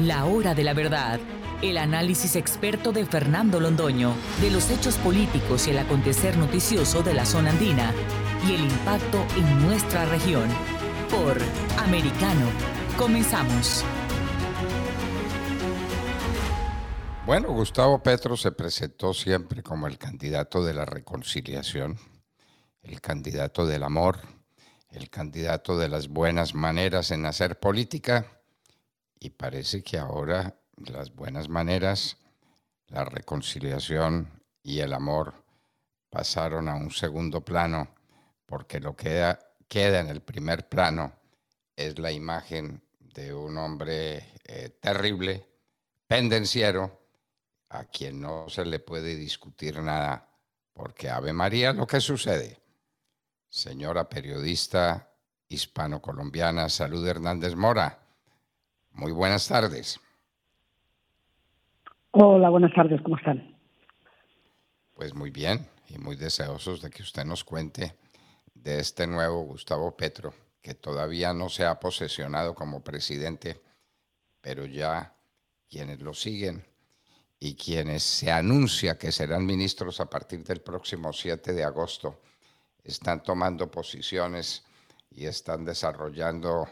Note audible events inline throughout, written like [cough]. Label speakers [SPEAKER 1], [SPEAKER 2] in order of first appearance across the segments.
[SPEAKER 1] La hora de la verdad. El análisis experto de Fernando Londoño de los hechos políticos y el acontecer noticioso de la zona andina y el impacto en nuestra región. Por Americano. Comenzamos.
[SPEAKER 2] Bueno, Gustavo Petro se presentó siempre como el candidato de la reconciliación, el candidato del amor, el candidato de las buenas maneras en hacer política y parece que ahora las buenas maneras, la reconciliación y el amor pasaron a un segundo plano porque lo que queda, en el primer plano es la imagen de un hombre eh, terrible, pendenciero, a quien no se le puede discutir nada, porque Ave María lo que sucede. Señora periodista hispano-colombiana, Salud Hernández Mora, muy buenas tardes.
[SPEAKER 3] Hola, buenas tardes, ¿cómo están?
[SPEAKER 2] Pues muy bien y muy deseosos de que usted nos cuente de este nuevo Gustavo Petro, que todavía no se ha posesionado como presidente, pero ya quienes lo siguen y quienes se anuncia que serán ministros a partir del próximo 7 de agosto, están tomando posiciones y están desarrollando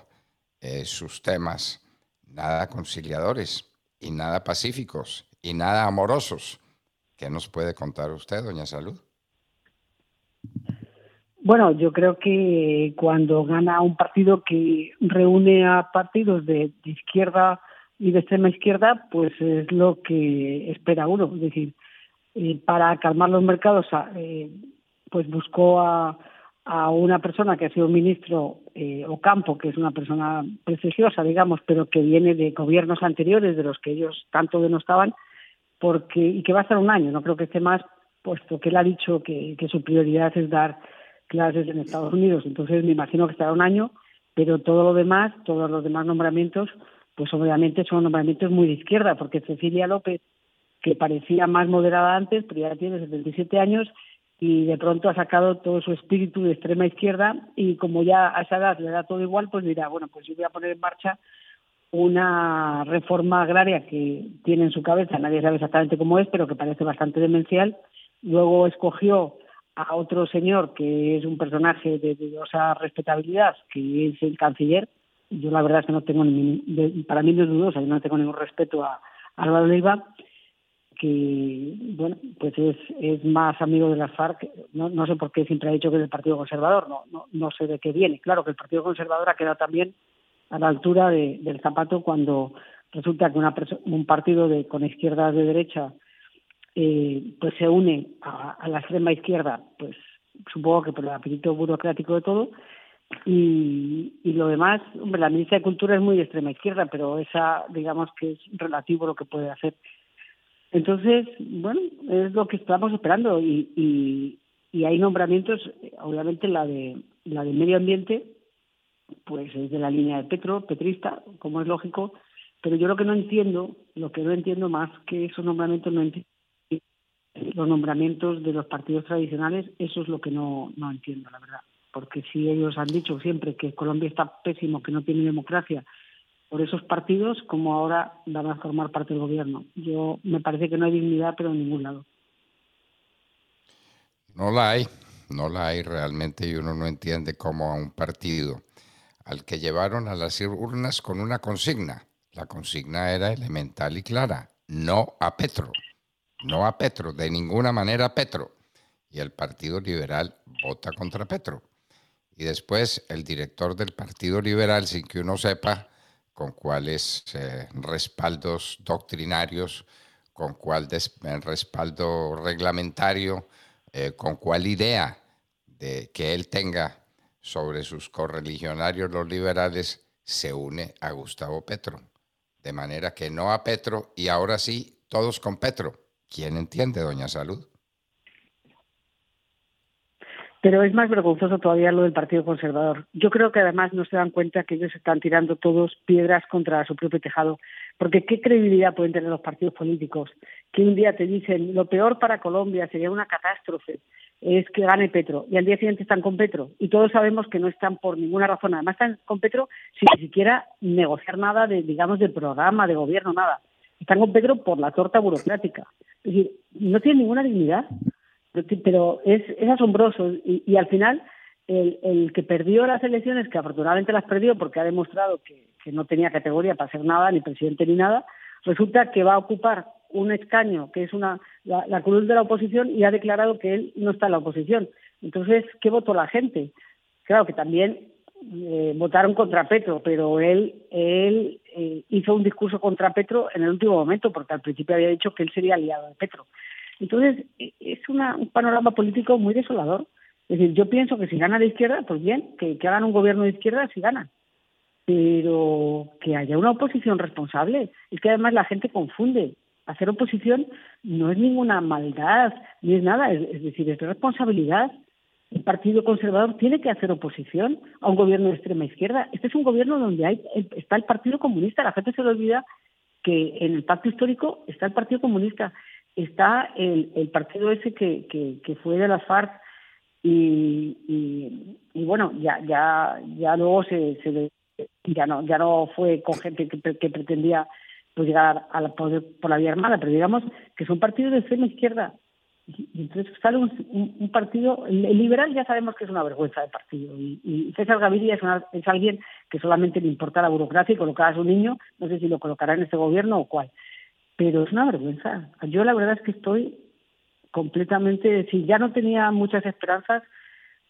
[SPEAKER 2] eh, sus temas nada conciliadores y nada pacíficos y nada amorosos. ¿Qué nos puede contar usted, doña Salud?
[SPEAKER 3] Bueno, yo creo que cuando gana un partido que reúne a partidos de, izquierda y de extrema izquierda, pues es lo que espera uno. Es decir, eh, para calmar los mercados, eh, pues buscó a, a una persona que ha sido ministro eh, Ocampo, que es una persona preciosa, digamos, pero que viene de gobiernos anteriores de los que ellos tanto denostaban, porque y que va a estar un año, no creo que esté más, puesto que él ha dicho que, que su prioridad es dar clases en Estados Unidos, entonces me imagino que estará un año, pero todo lo demás, todos los demás nombramientos, pues obviamente son nombramientos muy de izquierda, porque Cecilia López, que parecía más moderada antes, pero ya tiene 77 años, y de pronto ha sacado todo su espíritu de extrema izquierda y como ya a esa edad le da todo igual, pues dirá, bueno, pues yo voy a poner en marcha una reforma agraria que tiene en su cabeza, nadie sabe exactamente cómo es, pero que parece bastante demencial. Luego escogió a otro señor que es un personaje de dudosa respetabilidad, que es el canciller. Yo la verdad es que no tengo, ni, para mí no es dudosa, yo no tengo ningún respeto a, a Álvaro Leiva que bueno pues es, es más amigo de las FARC no, no sé por qué siempre ha dicho que es del Partido Conservador no, no no sé de qué viene. Claro que el Partido Conservador ha quedado también a la altura de, del zapato cuando resulta que una un partido de con izquierda de derecha eh, pues se une a, a, la extrema izquierda pues supongo que por el apetito burocrático de todo y, y lo demás hombre la ministra de cultura es muy de extrema izquierda pero esa digamos que es relativo lo que puede hacer entonces, bueno, es lo que estamos esperando y, y, y hay nombramientos, obviamente la de la de medio ambiente, pues es de la línea de Petro, petrista, como es lógico, pero yo lo que no entiendo, lo que no entiendo más que esos nombramientos no entiendo los nombramientos de los partidos tradicionales, eso es lo que no, no entiendo, la verdad. Porque si ellos han dicho siempre que Colombia está pésimo, que no tiene democracia por esos partidos como ahora van a formar parte del gobierno. Yo me parece que no hay dignidad, pero en ningún lado.
[SPEAKER 2] No la hay, no la hay realmente y uno no entiende cómo a un partido al que llevaron a las urnas con una consigna. La consigna era elemental y clara, no a Petro, no a Petro, de ninguna manera a Petro. Y el Partido Liberal vota contra Petro. Y después el director del Partido Liberal, sin que uno sepa, con cuáles eh, respaldos doctrinarios, con cuál respaldo reglamentario, eh, con cuál idea de que él tenga sobre sus correligionarios los liberales, se une a Gustavo Petro. De manera que no a Petro y ahora sí, todos con Petro. ¿Quién entiende, doña Salud?
[SPEAKER 3] Pero es más vergonzoso todavía lo del Partido Conservador. Yo creo que además no se dan cuenta que ellos están tirando todos piedras contra su propio tejado. Porque ¿qué credibilidad pueden tener los partidos políticos? Que un día te dicen lo peor para Colombia sería una catástrofe, es que gane Petro y al día siguiente están con Petro y todos sabemos que no están por ninguna razón, además están con Petro sin ni siquiera negociar nada de, digamos, de programa, de gobierno, nada. Están con Petro por la torta burocrática. Es decir, no tienen ninguna dignidad, pero es, es asombroso y, al final el, el, que perdió las elecciones, que afortunadamente las perdió porque ha demostrado que, no tenía categoría para ser nada, ni presidente ni nada, resulta que va a ocupar un escaño que es una la, cruz de la oposición y ha declarado que él no está en la oposición. Entonces, ¿qué votó la gente? Claro que también eh, votaron contra Petro, pero él él eh, hizo un discurso contra Petro en el último momento, porque al principio había dicho que él sería aliado de Petro. Entonces, e, es un panorama político muy desolador. Es decir, yo pienso que si gana la izquierda, pues bien, que, hagan un gobierno de izquierda si ganan pero que haya una oposición responsable. Es que además la gente confunde. Hacer oposición no es ninguna maldad, ni es nada, es, decir, es responsabilidad. El Partido Conservador tiene que hacer oposición a un gobierno de extrema izquierda. Este es un gobierno donde hay, está el Partido Comunista. La gente se le olvida que en el pacto histórico está el Partido Comunista, está el, el partido ese que, que, que fue de las FARC y, y, bueno, ya, ya, ya luego se, se ya no ya no fue con gente que, pretendía pues llegar al poder por la vía armada, pero digamos que es un partido de extrema izquierda. Y, entonces sale un, partido, el, liberal ya sabemos que es una vergüenza de partido. Y, César Gaviria es, es alguien que solamente le importa la burocracia y colocar a su niño, no sé si lo colocará en este gobierno o cuál. Pero es una vergüenza. Yo la verdad es que estoy completamente, si ya no tenía muchas esperanzas,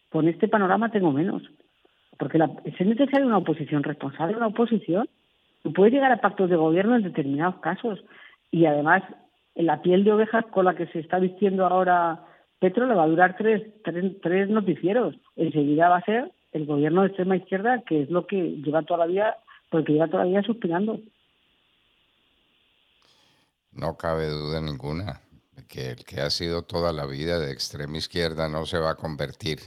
[SPEAKER 3] con este panorama tengo menos porque la, es necesaria una oposición responsable, una oposición que puede llegar a pactos de gobierno en determinados casos. Y además, la piel de ovejas con la que se está vistiendo ahora Petro le va a durar tres, tres, noticieros. Enseguida va a ser el gobierno de extrema izquierda, que es lo que lleva todavía, porque lleva todavía suspirando.
[SPEAKER 2] No cabe duda ninguna que el que ha sido toda la vida de extrema izquierda no se va a convertir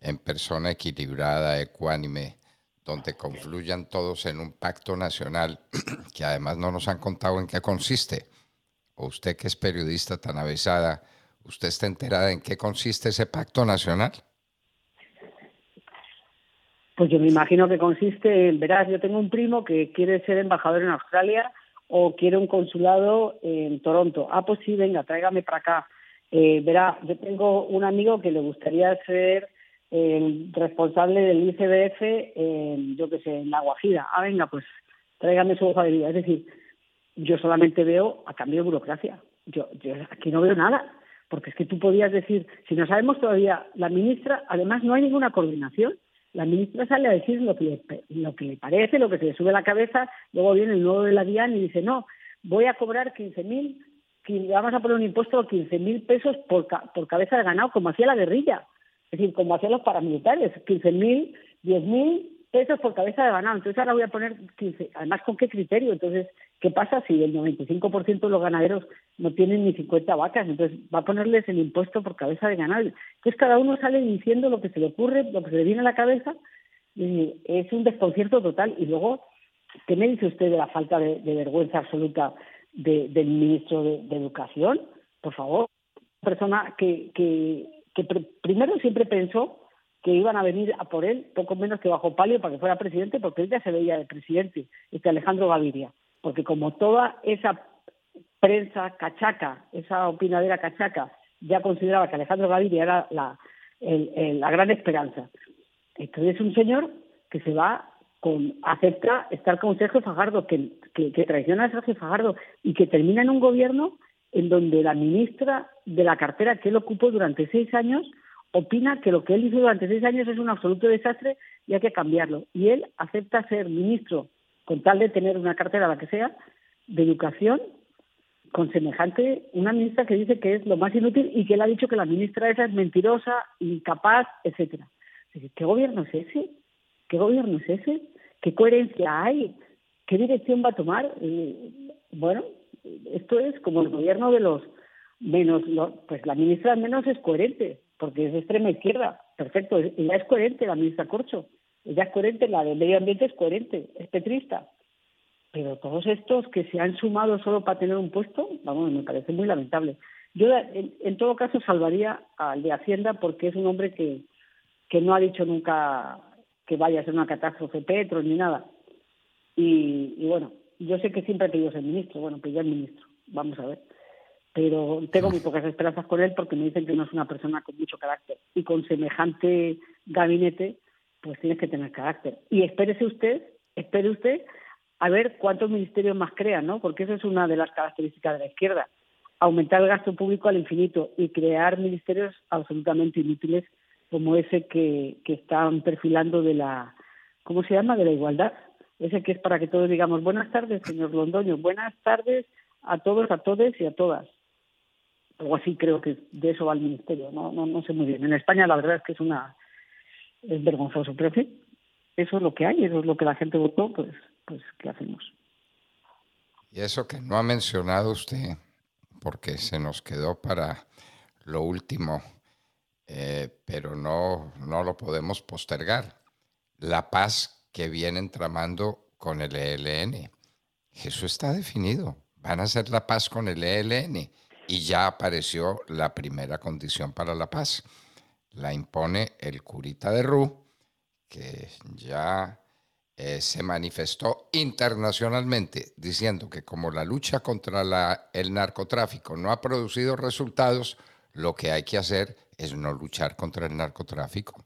[SPEAKER 2] en persona equilibrada, ecuánime, donde confluyan todos en un pacto nacional [clears throat] que además no nos han contado en qué consiste. O usted que es periodista tan avesada, ¿usted está enterada en qué consiste ese pacto nacional?
[SPEAKER 3] Pues yo me imagino que consiste en, verás, yo tengo un primo que quiere ser embajador en Australia o quiere un consulado en Toronto. Ah, pues sí, venga, tráigame para acá. Eh, verá, yo tengo un amigo que le gustaría ser el responsable del ICBF, eh, yo qué sé, en La Guajira. Ah, venga, pues tráigame su hoja de vida. Es decir, yo solamente veo a cambio de burocracia. Yo, yo aquí no veo nada, porque es que tú podías decir, si no sabemos todavía, la ministra, además no hay ninguna coordinación. La ministra sale a decir lo que le, lo que le parece, lo que se le sube a la cabeza, luego viene el nuevo de la DIAN y dice, no, voy a cobrar 15.000, vamos a poner un impuesto de 15.000 pesos por, por cabeza de ganado, como hacía la guerrilla. Es decir, como hacían los paramilitares, 15.000, 10.000 pesos por cabeza de ganado. Entonces ahora voy a poner 15. Además, ¿con qué criterio? Entonces, ¿qué pasa si el 95% de los ganaderos no tienen ni 50 vacas? Entonces, va a ponerles el impuesto por cabeza de ganado. Entonces, cada uno sale diciendo lo que se le ocurre, lo que se le viene a la cabeza. Y es un desconcierto total. Y luego, ¿qué me dice usted de la falta de, vergüenza absoluta del ministro de, de Educación? Por favor, persona que, que que primero siempre pensó que iban a venir a por él poco menos que bajo palio para que fuera presidente, porque él ya se veía de presidente, este Alejandro Gaviria, porque como toda esa prensa cachaca, esa opinadera cachaca, ya consideraba que Alejandro Gaviria era la, gran esperanza. Entonces es un señor que se va con, acepta estar con Sergio Fajardo, que, que, que traiciona a Sergio Fajardo y que termina en un gobierno en donde la ministra de la cartera que él ocupó durante seis años opina que lo que él hizo durante seis años es un absoluto desastre y hay que cambiarlo. Y él acepta ser ministro, con tal de tener una cartera, la que sea, de educación, con semejante, una ministra que dice que es lo más inútil y que él ha dicho que la ministra esa es mentirosa, incapaz, etcétera. ¿Qué gobierno es ese? ¿Qué gobierno es ese? ¿Qué coherencia hay? ¿Qué dirección va a tomar? Bueno, esto es como el gobierno de los menos, pues la ministra al menos es coherente, porque es de extrema izquierda, perfecto, ella es coherente, la ministra Corcho, ella es coherente, la del medio ambiente es coherente, es petrista, pero todos estos que se han sumado solo para tener un puesto, vamos, me parece muy lamentable. Yo, en, todo caso, salvaría al de Hacienda porque es un hombre que, que no ha dicho nunca que vaya a ser una catástrofe Petro ni nada. Y, bueno, yo sé que siempre ha querido ser ministro, bueno, pues ya es ministro, vamos a ver. Pero tengo muy pocas esperanzas con él porque me dicen que no es una persona con mucho carácter. Y con semejante gabinete, pues tienes que tener carácter. Y espérese usted, espere usted a ver cuántos ministerios más crean, ¿no? Porque esa es una de las características de la izquierda. Aumentar el gasto público al infinito y crear ministerios absolutamente inútiles como ese que, que están perfilando de la, ¿cómo se llama?, de la igualdad. Ese que es para que todos digamos, buenas tardes, señor Londoño, buenas tardes a todos, a todes y a todas. Algo así creo que de eso va el ministerio, no, no, no sé muy bien. En España la verdad es que es una es vergonzoso, pero en eso es lo que hay, eso es lo que la gente votó, pues, pues ¿qué hacemos?
[SPEAKER 2] Y eso que no ha mencionado usted, porque se nos quedó para lo último eh, pero no, no lo podemos postergar. La paz que vienen tramando con el ELN. Eso está definido. Van a hacer la paz con el ELN y ya apareció la primera condición para la paz. La impone el curita de Ru, que ya eh, se manifestó internacionalmente diciendo que como la lucha contra el narcotráfico no ha producido resultados, lo que hay que hacer es no luchar contra el narcotráfico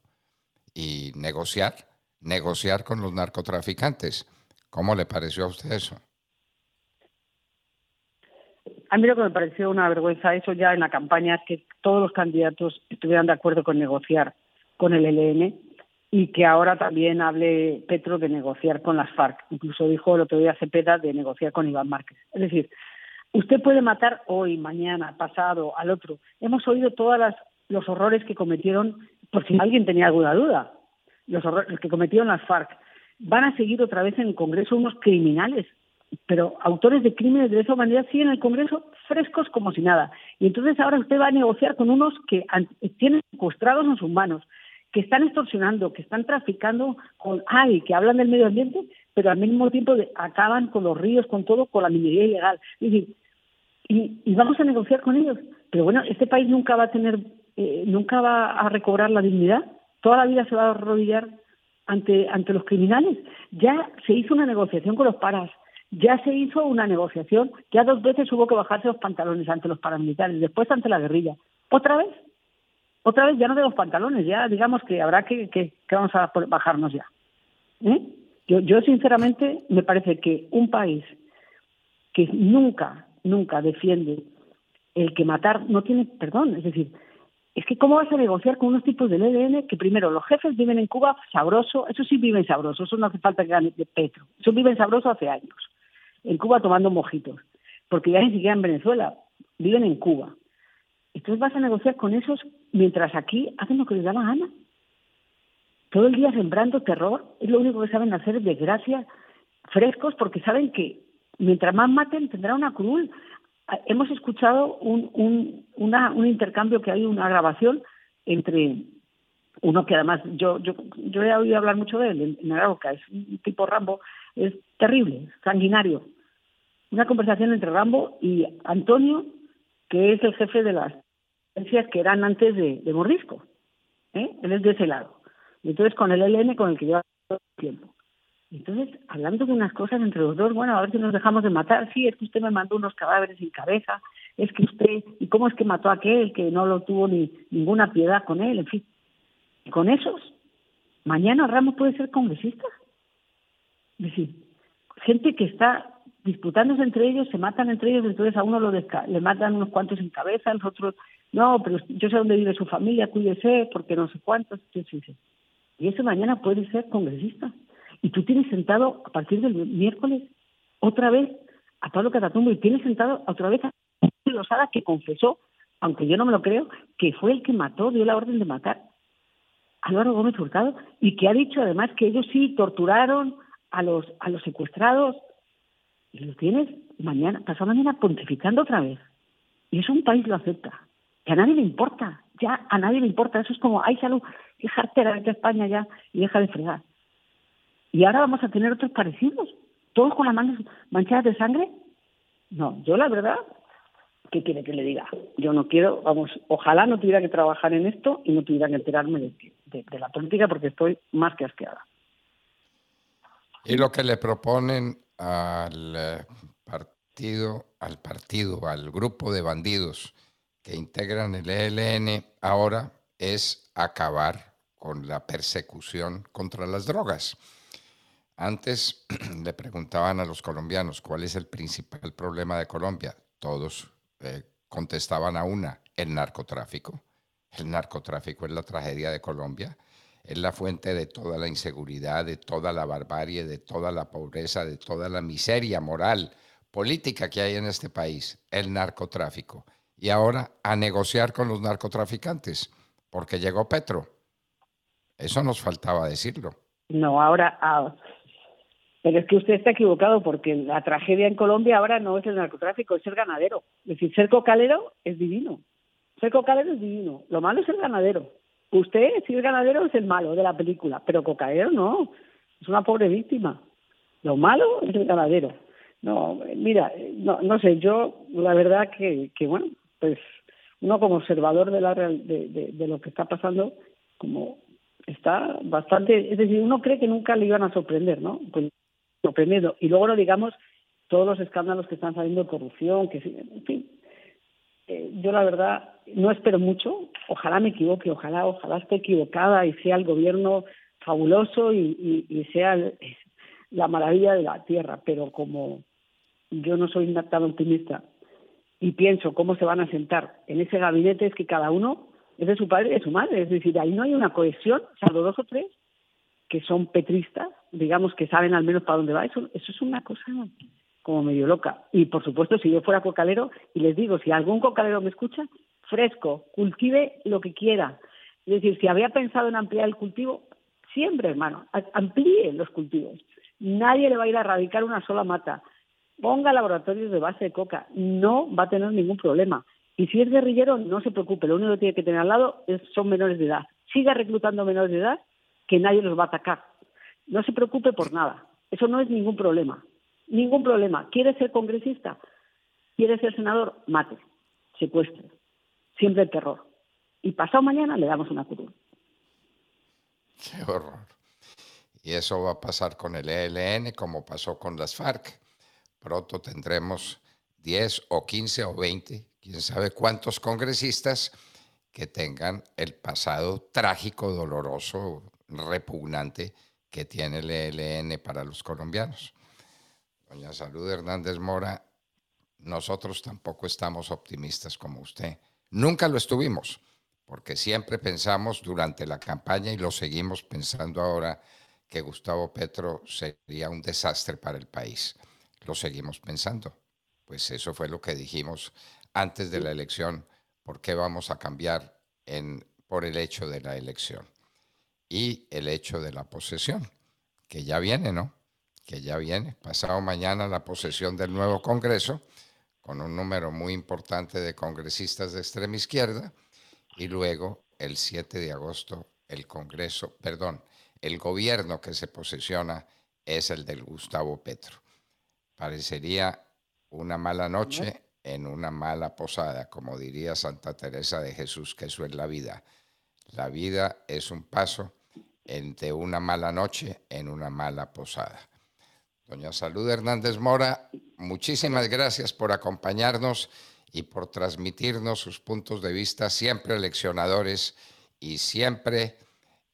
[SPEAKER 2] y negociar, negociar con los narcotraficantes. ¿Cómo le pareció a usted eso?
[SPEAKER 3] A mí lo que me pareció una vergüenza eso ya en la campaña es que todos los candidatos estuvieran de acuerdo con negociar con el ELN y que ahora también hable Petro de negociar con las FARC. Incluso dijo el otro día Cepeda de negociar con Iván Márquez. Es decir, usted puede matar hoy, mañana, pasado, al otro. Hemos oído todas las los horrores que cometieron, por si alguien tenía alguna duda, los horrores que cometieron las FARC. Van a seguir otra vez en el Congreso unos criminales, pero autores de crímenes de esa humanidad siguen en el Congreso frescos como si nada. Y entonces ahora usted va a negociar con unos que tienen secuestrados en sus manos, que están extorsionando, que están traficando con, ay, que hablan del medio ambiente, pero al mismo tiempo acaban con los ríos, con todo, con la minería ilegal. y, y vamos a negociar con ellos. Pero bueno, este país nunca va a tener eh, nunca va a recobrar la dignidad, toda la vida se va a arrodillar ante, ante los criminales. Ya se hizo una negociación con los paras, ya se hizo una negociación, ya dos veces hubo que bajarse los pantalones ante los paramilitares, después ante la guerrilla. ¿Otra vez? Otra vez ya no de los pantalones, ya digamos que habrá que, que, vamos a bajarnos ya. ¿Eh? Yo, sinceramente me parece que un país que nunca, nunca defiende el que matar no tiene perdón, es decir, es que ¿cómo vas a negociar con unos tipos del EDN que primero los jefes viven en Cuba sabroso, eso sí viven sabroso, eso no hace falta que gane de Petro, eso viven sabroso hace años, en Cuba tomando mojitos, porque ya ni siquiera en Venezuela, viven en Cuba. Entonces vas a negociar con esos mientras aquí hacen lo que les da la gana. Todo el día sembrando terror, es lo único que saben hacer es desgracia, frescos, porque saben que mientras más maten tendrá una cruz hemos escuchado un, un, un intercambio que hay, una grabación entre uno que además yo yo yo he oído hablar mucho de él en, Arauca, es un tipo Rambo, es terrible, sanguinario. Una conversación entre Rambo y Antonio, que es el jefe de las agencias que eran antes de, de. ¿eh? Él es de ese lado. Y entonces con el LN con el que lleva todo el tiempo. Entonces, hablando de unas cosas entre los dos, bueno, a ver si nos dejamos de matar. Sí, es que usted me mandó unos cadáveres sin cabeza. Es que usted, ¿y cómo es que mató a aquel que no lo tuvo ni ninguna piedad con él? En fin, con esos, mañana Ramos puede ser congresista. Es decir, gente que está disputándose entre ellos, se matan entre ellos, entonces a uno lo le matan unos cuantos sin cabeza, a los otros, no, pero yo sé dónde vive su familia, cuídese, porque no sé cuántos. Y ese mañana puede ser congresista. Y tú tienes sentado a partir del miércoles otra vez a Pablo Catatumbo y tienes sentado otra vez a Losada que confesó, aunque yo no me lo creo, que fue el que mató, dio la orden de matar a Álvaro Gómez Hurtado y que ha dicho además que ellos sí torturaron a los a los secuestrados y lo tienes mañana, pasado mañana pontificando otra vez. Y eso un país lo acepta. Que a nadie le importa, ya a nadie le importa. Eso es como, ay, salud, dejarte la de España ya y deja de fregar. Y ahora vamos a tener otros parecidos, todos con las manos manchadas de sangre. No, yo la verdad, ¿qué quiere que le diga? Yo no quiero, vamos, ojalá no tuviera que trabajar en esto y no tuviera que enterarme de, de la política porque estoy más que asqueada.
[SPEAKER 2] Y lo que le proponen al eh, partido, al partido, al grupo de bandidos que integran el ELN ahora es acabar con la persecución contra las drogas. Antes [clears throat] le preguntaban a los colombianos cuál es el principal problema de Colombia. Todos eh, contestaban a una, el narcotráfico. El narcotráfico es la tragedia de Colombia es la fuente de toda la inseguridad, de toda la barbarie, de toda la pobreza, de toda la miseria moral, política que hay en este país, el narcotráfico. Y ahora a negociar con los narcotraficantes, porque llegó Petro. Eso nos faltaba decirlo.
[SPEAKER 3] No, ahora, ah, pero es que usted está equivocado porque la tragedia en Colombia ahora no es el narcotráfico, es el ganadero. Es decir, ser cocalero es divino. Ser cocalero es divino. Lo malo es el ganadero. Usted, si es ganadero, es el malo de la película, pero cocaero no, es una pobre víctima. Lo malo es el ganadero. No, mira, no, no sé, yo la verdad que, que bueno, pues uno como observador de, la de, de, lo que está pasando, como está bastante, es decir, uno cree que nunca le iban a sorprender, ¿no? Pues sorprendiendo. Y luego no digamos todos los escándalos que están saliendo de corrupción, que en fin, eh, yo la verdad no espero mucho, ojalá me equivoque, ojalá, ojalá esté equivocada y sea el gobierno fabuloso y, sea la maravilla de la tierra, pero como yo no soy tan optimista y pienso cómo se van a sentar en ese gabinete, es que cada uno es de su padre y de su madre, es decir, ahí no hay una cohesión, salvo dos o tres que son petristas, digamos que saben al menos para dónde va, eso, eso es una cosa como medio loca. Y por supuesto, si yo fuera cocalero, y les digo, si algún cocalero me escucha, fresco, cultive lo que quiera. Es decir, si había pensado en ampliar el cultivo, siempre, hermano, amplíe los cultivos. Nadie le va a ir a erradicar una sola mata. Ponga laboratorios de base de coca, no va a tener ningún problema. Y si es guerrillero, no se preocupe, lo único que tiene que tener al lado es, son menores de edad. Siga reclutando menores de edad, que nadie los va a atacar. No se preocupe por nada, eso no es ningún problema. Ningún problema. ¿Quiere ser congresista? ¿Quiere ser senador? Mate, secuestre. Siempre el terror. Y pasado mañana le damos una curul.
[SPEAKER 2] Qué horror. Y eso va a pasar con el ELN como pasó con las FARC. Pronto tendremos 10 o 15 o 20, quién sabe cuántos congresistas que tengan el pasado trágico, doloroso, repugnante que tiene el ELN para los colombianos. Doña Salud Hernández Mora, nosotros tampoco estamos optimistas como usted. Nunca lo estuvimos, porque siempre pensamos durante la campaña y lo seguimos pensando ahora que Gustavo Petro sería un desastre para el país. Lo seguimos pensando. Pues eso fue lo que dijimos antes de la elección. ¿Por qué vamos a cambiar por el hecho de la elección? Y el hecho de la posesión, que ya viene, ¿no? Que ya viene, pasado mañana la posesión del nuevo Congreso, con un número muy importante de congresistas de extrema izquierda, y luego el 7 de agosto el Congreso, perdón, el gobierno que se posesiona es el del Gustavo Petro. Parecería una mala noche en una mala posada, como diría Santa Teresa de Jesús, que eso es la vida. La vida es un paso entre una mala noche en una mala posada. Doña Salud Hernández Mora, muchísimas gracias por acompañarnos y por transmitirnos sus puntos de vista siempre leccionadores y siempre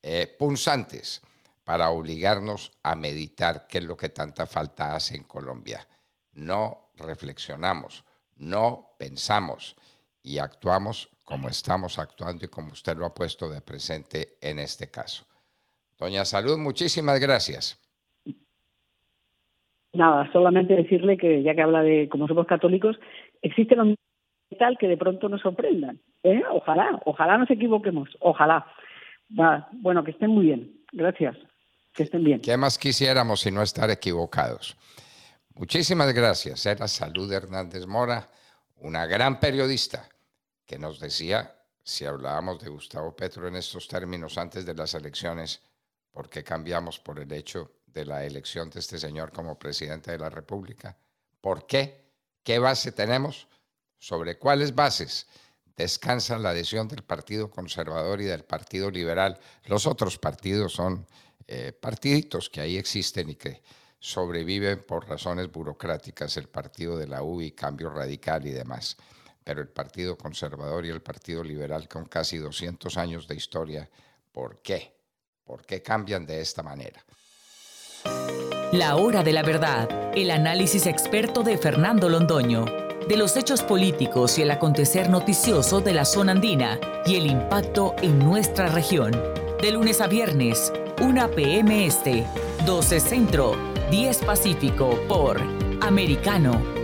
[SPEAKER 2] eh, punzantes para obligarnos a meditar qué es lo que tanta falta hace en Colombia. No reflexionamos, no pensamos y actuamos como estamos actuando y como usted lo ha puesto de presente en este caso. Doña Salud, muchísimas gracias.
[SPEAKER 3] Nada, solamente decirle que ya que habla de como somos católicos, existe lo tal que de pronto nos sorprendan. ¿eh? Ojalá, ojalá nos equivoquemos, ojalá. bueno, que estén muy bien. Gracias. Que estén bien.
[SPEAKER 2] ¿Qué más quisiéramos si no estar equivocados? Muchísimas gracias. Era Salud Hernández Mora, una gran periodista que nos decía, si hablábamos de Gustavo Petro en estos términos antes de las elecciones, ¿por qué cambiamos por el hecho de la elección de este señor como presidente de la República. ¿Por qué? ¿Qué base tenemos? ¿Sobre cuáles bases? Descansa la adhesión del Partido Conservador y del Partido Liberal. Los otros partidos son eh, partiditos que ahí existen y que sobreviven por razones burocráticas, el partido de la UBI, Cambio Radical y demás. Pero el Partido Conservador y el Partido Liberal, con casi 200 años de historia, ¿por qué? ¿Por qué cambian de esta manera?
[SPEAKER 1] La hora de la verdad, el análisis experto de Fernando Londoño, de los hechos políticos y el acontecer noticioso de la zona andina y el impacto en nuestra región. De lunes a viernes, 1 p.m. Este, 12 Centro, 10 Pacífico por Americano.